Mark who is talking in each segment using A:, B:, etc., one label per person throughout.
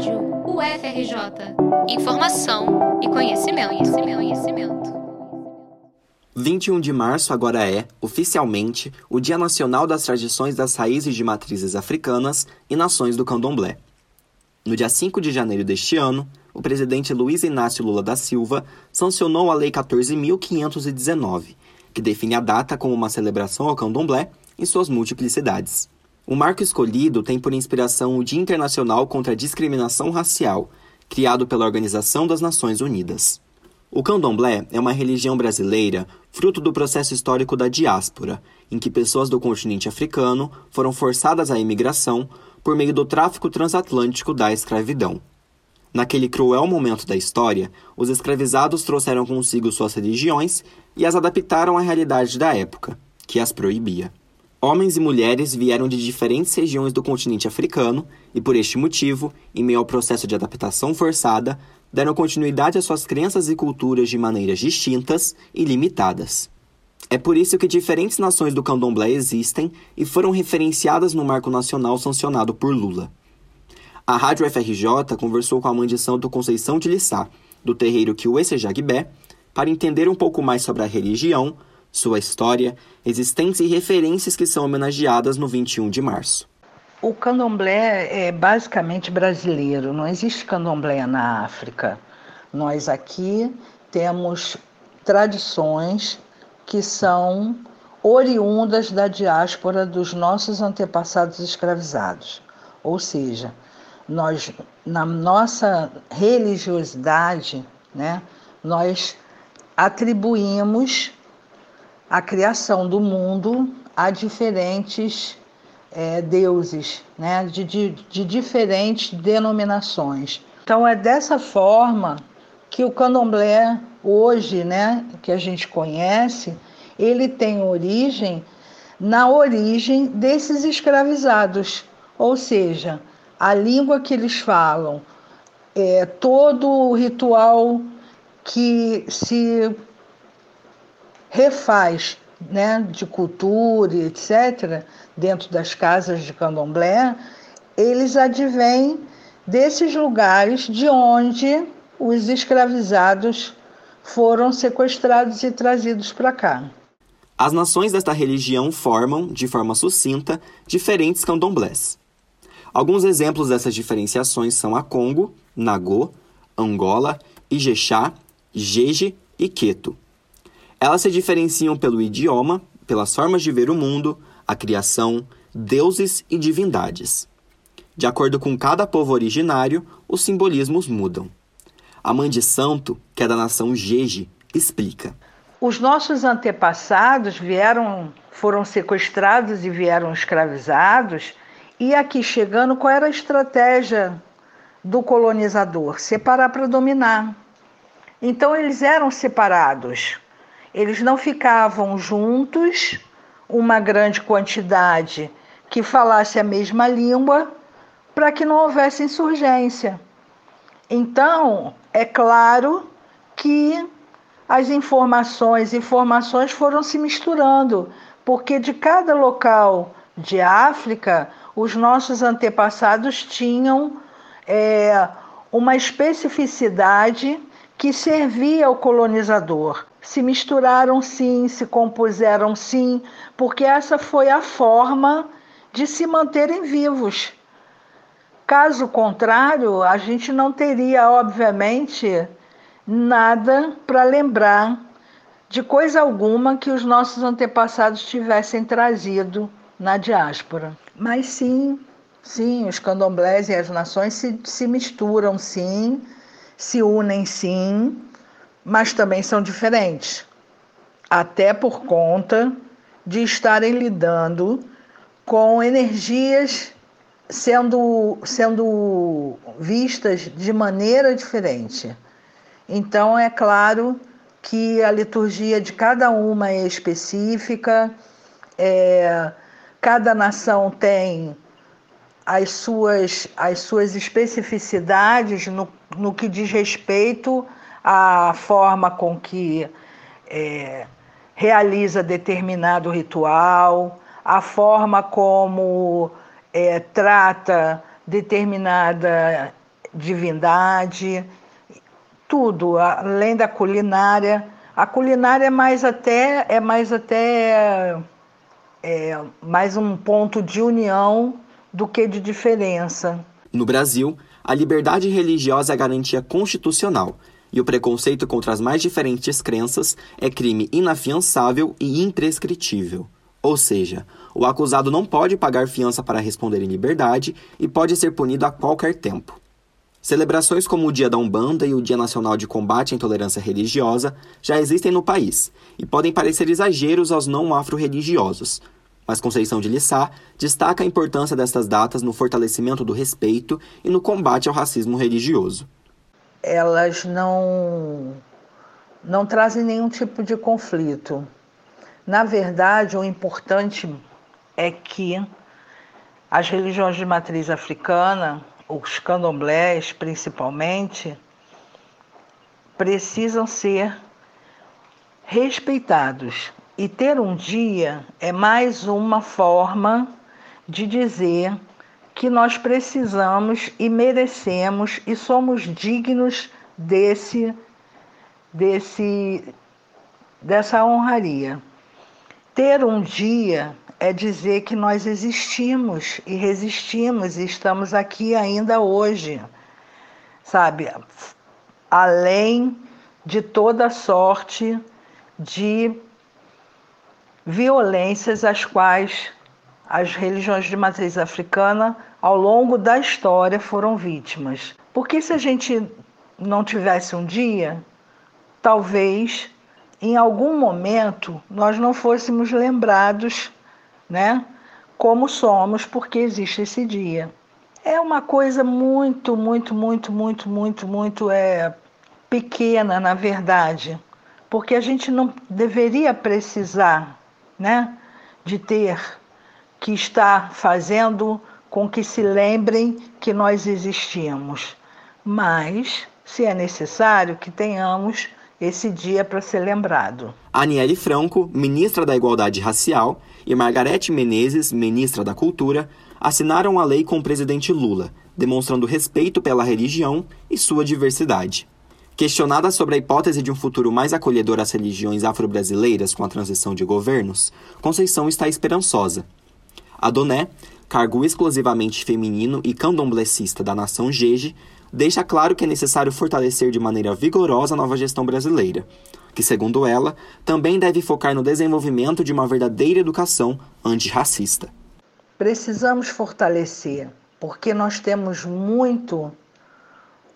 A: Rádio UFRJ. Informação e conhecimento, conhecimento, conhecimento.
B: 21 de março agora é, oficialmente, o Dia Nacional das Tradições das Raízes de Matrizes Africanas e Nações do Candomblé. No dia 5 de janeiro deste ano, o presidente Luiz Inácio Lula da Silva sancionou a Lei 14.519, que define a data como uma celebração ao candomblé em suas multiplicidades. O marco escolhido tem por inspiração o Dia Internacional contra a Discriminação Racial, criado pela Organização das Nações Unidas. O candomblé é uma religião brasileira fruto do processo histórico da diáspora, em que pessoas do continente africano foram forçadas à imigração por meio do tráfico transatlântico da escravidão. Naquele cruel momento da história, os escravizados trouxeram consigo suas religiões e as adaptaram à realidade da época, que as proibia. Homens e mulheres vieram de diferentes regiões do continente africano e, por este motivo, em meio ao processo de adaptação forçada, deram continuidade às suas crenças e culturas de maneiras distintas e limitadas. É por isso que diferentes nações do candomblé existem e foram referenciadas no marco nacional sancionado por Lula. A Rádio FRJ conversou com a mãe de Santo Conceição de Lissá, do terreiro Kiwese Jagbé, para entender um pouco mais sobre a religião, sua história, existência e referências que são homenageadas no 21 de março.
C: O candomblé é basicamente brasileiro, não existe candomblé na África. Nós aqui temos tradições que são oriundas da diáspora dos nossos antepassados escravizados. Ou seja, nós na nossa religiosidade, né, nós atribuímos a criação do mundo a diferentes é, deuses, né, de, de, de diferentes denominações. Então é dessa forma que o candomblé hoje, né, que a gente conhece, ele tem origem na origem desses escravizados, ou seja, a língua que eles falam, é, todo o ritual que se refaz né, de cultura, etc., dentro das casas de candomblé, eles advêm desses lugares de onde os escravizados foram sequestrados e trazidos para cá.
B: As nações desta religião formam, de forma sucinta, diferentes candomblés. Alguns exemplos dessas diferenciações são a Congo, Nagô, Angola, Ijexá, Jeje e Queto. Elas se diferenciam pelo idioma, pelas formas de ver o mundo, a criação, deuses e divindades. De acordo com cada povo originário, os simbolismos mudam. A mãe de santo, que é da nação Jeje, explica.
C: Os nossos antepassados vieram, foram sequestrados e vieram escravizados, e aqui chegando, qual era a estratégia do colonizador? Separar para dominar. Então eles eram separados. Eles não ficavam juntos, uma grande quantidade que falasse a mesma língua, para que não houvesse insurgência. Então, é claro que as informações, informações foram se misturando, porque de cada local de África, os nossos antepassados tinham é, uma especificidade que servia ao colonizador se misturaram sim, se compuseram sim, porque essa foi a forma de se manterem vivos. Caso contrário, a gente não teria, obviamente, nada para lembrar de coisa alguma que os nossos antepassados tivessem trazido na diáspora. Mas sim, sim, os candomblés e as nações se, se misturam sim, se unem sim, mas também são diferentes, até por conta de estarem lidando com energias sendo, sendo vistas de maneira diferente. Então, é claro que a liturgia de cada uma é específica, é, cada nação tem as suas, as suas especificidades no, no que diz respeito a forma com que é, realiza determinado ritual, a forma como é, trata determinada divindade, tudo, além da culinária. A culinária é mais até é mais até é, mais um ponto de união do que de diferença.
B: No Brasil, a liberdade religiosa é garantia constitucional e o preconceito contra as mais diferentes crenças é crime inafiançável e imprescritível. Ou seja, o acusado não pode pagar fiança para responder em liberdade e pode ser punido a qualquer tempo. Celebrações como o Dia da Umbanda e o Dia Nacional de Combate à Intolerância Religiosa já existem no país e podem parecer exageros aos não afro-religiosos, mas Conceição de Lissá destaca a importância destas datas no fortalecimento do respeito e no combate ao racismo religioso.
C: Elas não, não trazem nenhum tipo de conflito. Na verdade, o importante é que as religiões de matriz africana os candomblés principalmente, precisam ser respeitados. E ter um dia é mais uma forma de dizer que nós precisamos e merecemos e somos dignos desse desse dessa honraria. Ter um dia é dizer que nós existimos e resistimos e estamos aqui ainda hoje, sabe? Além de toda sorte de violências às quais as religiões de matriz africana ao longo da história foram vítimas. Porque se a gente não tivesse um dia, talvez em algum momento nós não fôssemos lembrados né? Como somos, porque existe esse dia. É uma coisa muito, muito, muito, muito, muito, muito é, pequena, na verdade, porque a gente não deveria precisar, né, de ter que estar fazendo com que se lembrem que nós existimos. Mas, se é necessário, que tenhamos esse dia para ser lembrado.
B: Aniele Franco, ministra da Igualdade Racial, e Margarete Menezes, ministra da Cultura, assinaram a lei com o presidente Lula, demonstrando respeito pela religião e sua diversidade. Questionada sobre a hipótese de um futuro mais acolhedor às religiões afro-brasileiras com a transição de governos, Conceição está esperançosa. Adoné, cargo exclusivamente feminino e candomblessista da nação Jeje, deixa claro que é necessário fortalecer de maneira vigorosa a nova gestão brasileira, que, segundo ela, também deve focar no desenvolvimento de uma verdadeira educação antirracista.
C: Precisamos fortalecer, porque nós temos muito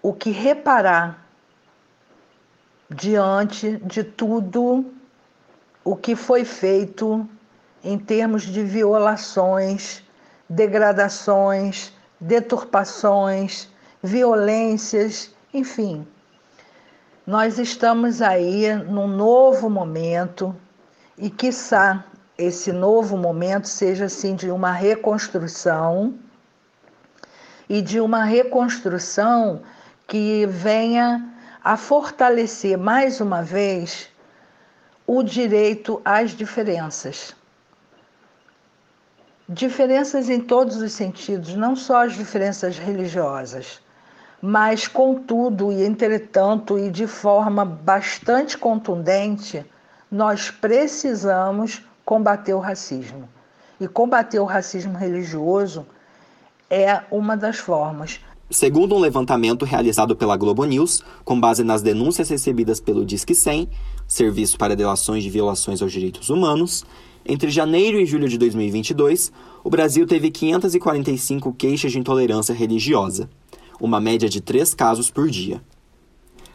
C: o que reparar diante de tudo o que foi feito em termos de violações, degradações, deturpações, violências, enfim. Nós estamos aí num novo momento e, quiçá, esse novo momento seja assim de uma reconstrução e de uma reconstrução que venha a fortalecer mais uma vez o direito às diferenças. Diferenças em todos os sentidos, não só as diferenças religiosas, mas, contudo e entretanto, e de forma bastante contundente, nós precisamos combater o racismo. E combater o racismo religioso é uma das formas.
B: Segundo um levantamento realizado pela Globo News, com base nas denúncias recebidas pelo Disque 100, Serviço para Delações de Violações aos Direitos Humanos, entre janeiro e julho de 2022, o Brasil teve 545 queixas de intolerância religiosa uma média de três casos por dia.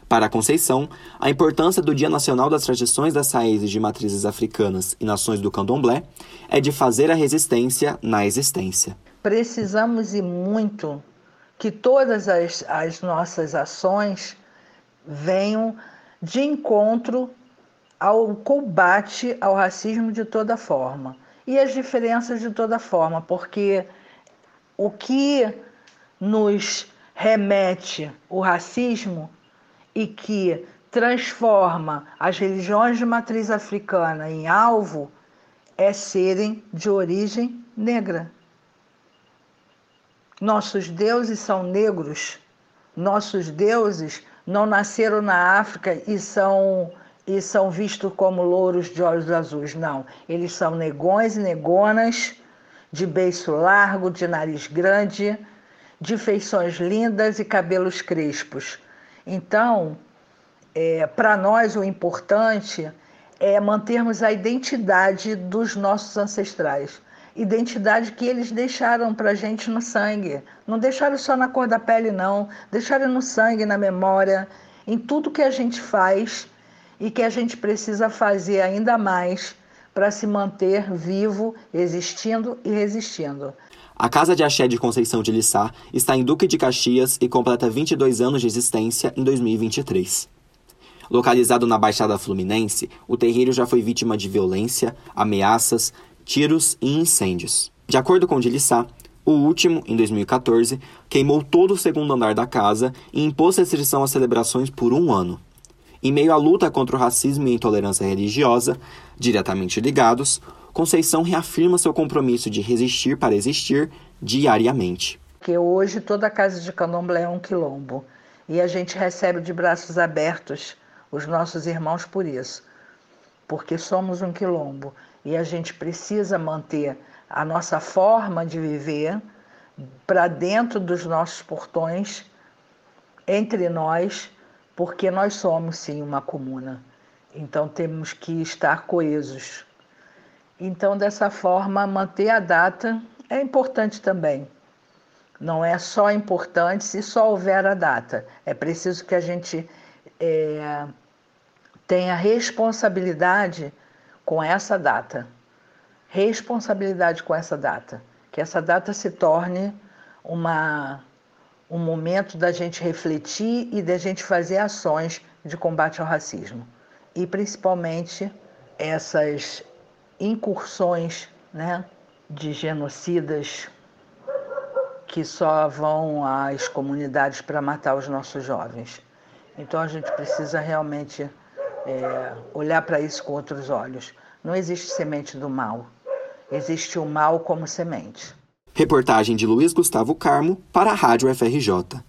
B: Para a Conceição, a importância do Dia Nacional das Tradições das Raízes de Matrizes Africanas e Nações do Candomblé é de fazer a resistência na existência.
C: Precisamos e muito que todas as, as nossas ações venham de encontro ao combate ao racismo de toda forma e as diferenças de toda forma, porque o que nos remete o racismo e que transforma as religiões de matriz africana em alvo é serem de origem negra. Nossos deuses são negros, nossos deuses não nasceram na África e são e são vistos como louros de olhos azuis. Não, eles são negões e negonas, de beiço largo, de nariz grande, de feições lindas e cabelos crespos. Então, é, para nós o importante é mantermos a identidade dos nossos ancestrais. Identidade que eles deixaram para a gente no sangue. Não deixaram só na cor da pele, não. Deixaram no sangue, na memória, em tudo que a gente faz e que a gente precisa fazer ainda mais para se manter vivo, existindo e resistindo.
B: A Casa de Axé de Conceição de Lissá está em Duque de Caxias e completa 22 anos de existência em 2023. Localizado na Baixada Fluminense, o terreiro já foi vítima de violência, ameaças, tiros e incêndios. De acordo com Dilissá, o último, em 2014, queimou todo o segundo andar da casa e impôs restrição às celebrações por um ano. Em meio à luta contra o racismo e a intolerância religiosa, diretamente ligados, Conceição reafirma seu compromisso de resistir para existir diariamente.
C: Que hoje toda casa de candomblé é um quilombo. E a gente recebe de braços abertos os nossos irmãos por isso, porque somos um quilombo. E a gente precisa manter a nossa forma de viver para dentro dos nossos portões, entre nós, porque nós somos sim uma comuna. Então temos que estar coesos. Então, dessa forma, manter a data é importante também. Não é só importante se só houver a data. É preciso que a gente é, tenha responsabilidade com essa data. Responsabilidade com essa data. Que essa data se torne uma um momento da gente refletir e da gente fazer ações de combate ao racismo. E principalmente essas incursões né, de genocidas que só vão às comunidades para matar os nossos jovens. Então a gente precisa realmente é, olhar para isso com outros olhos. Não existe semente do mal, existe o mal como semente.
B: Reportagem de Luiz Gustavo Carmo para a Rádio FRJ.